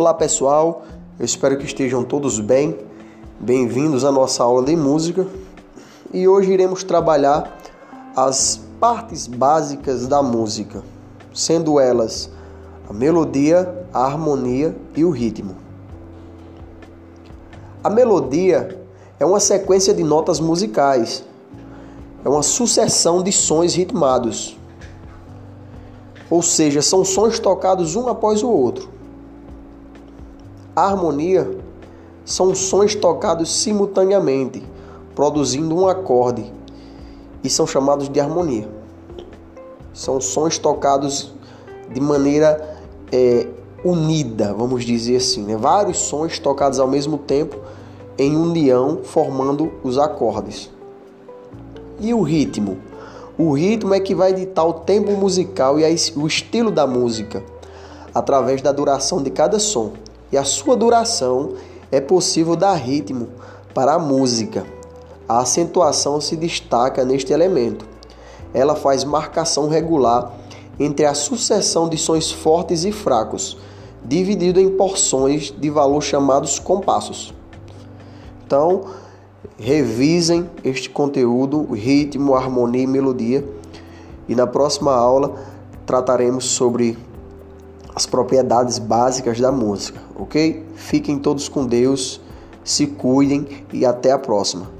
Olá pessoal, eu espero que estejam todos bem. Bem-vindos à nossa aula de música e hoje iremos trabalhar as partes básicas da música, sendo elas a melodia, a harmonia e o ritmo. A melodia é uma sequência de notas musicais, é uma sucessão de sons ritmados, ou seja, são sons tocados um após o outro. Harmonia são sons tocados simultaneamente, produzindo um acorde, e são chamados de harmonia. São sons tocados de maneira é, unida, vamos dizer assim, né? vários sons tocados ao mesmo tempo em união, formando os acordes. E o ritmo? O ritmo é que vai ditar o tempo musical e o estilo da música, através da duração de cada som e a sua duração é possível dar ritmo para a música. A acentuação se destaca neste elemento. Ela faz marcação regular entre a sucessão de sons fortes e fracos, dividido em porções de valor chamados compassos. Então, revisem este conteúdo, ritmo, harmonia e melodia, e na próxima aula trataremos sobre as propriedades básicas da música, ok? Fiquem todos com Deus, se cuidem e até a próxima.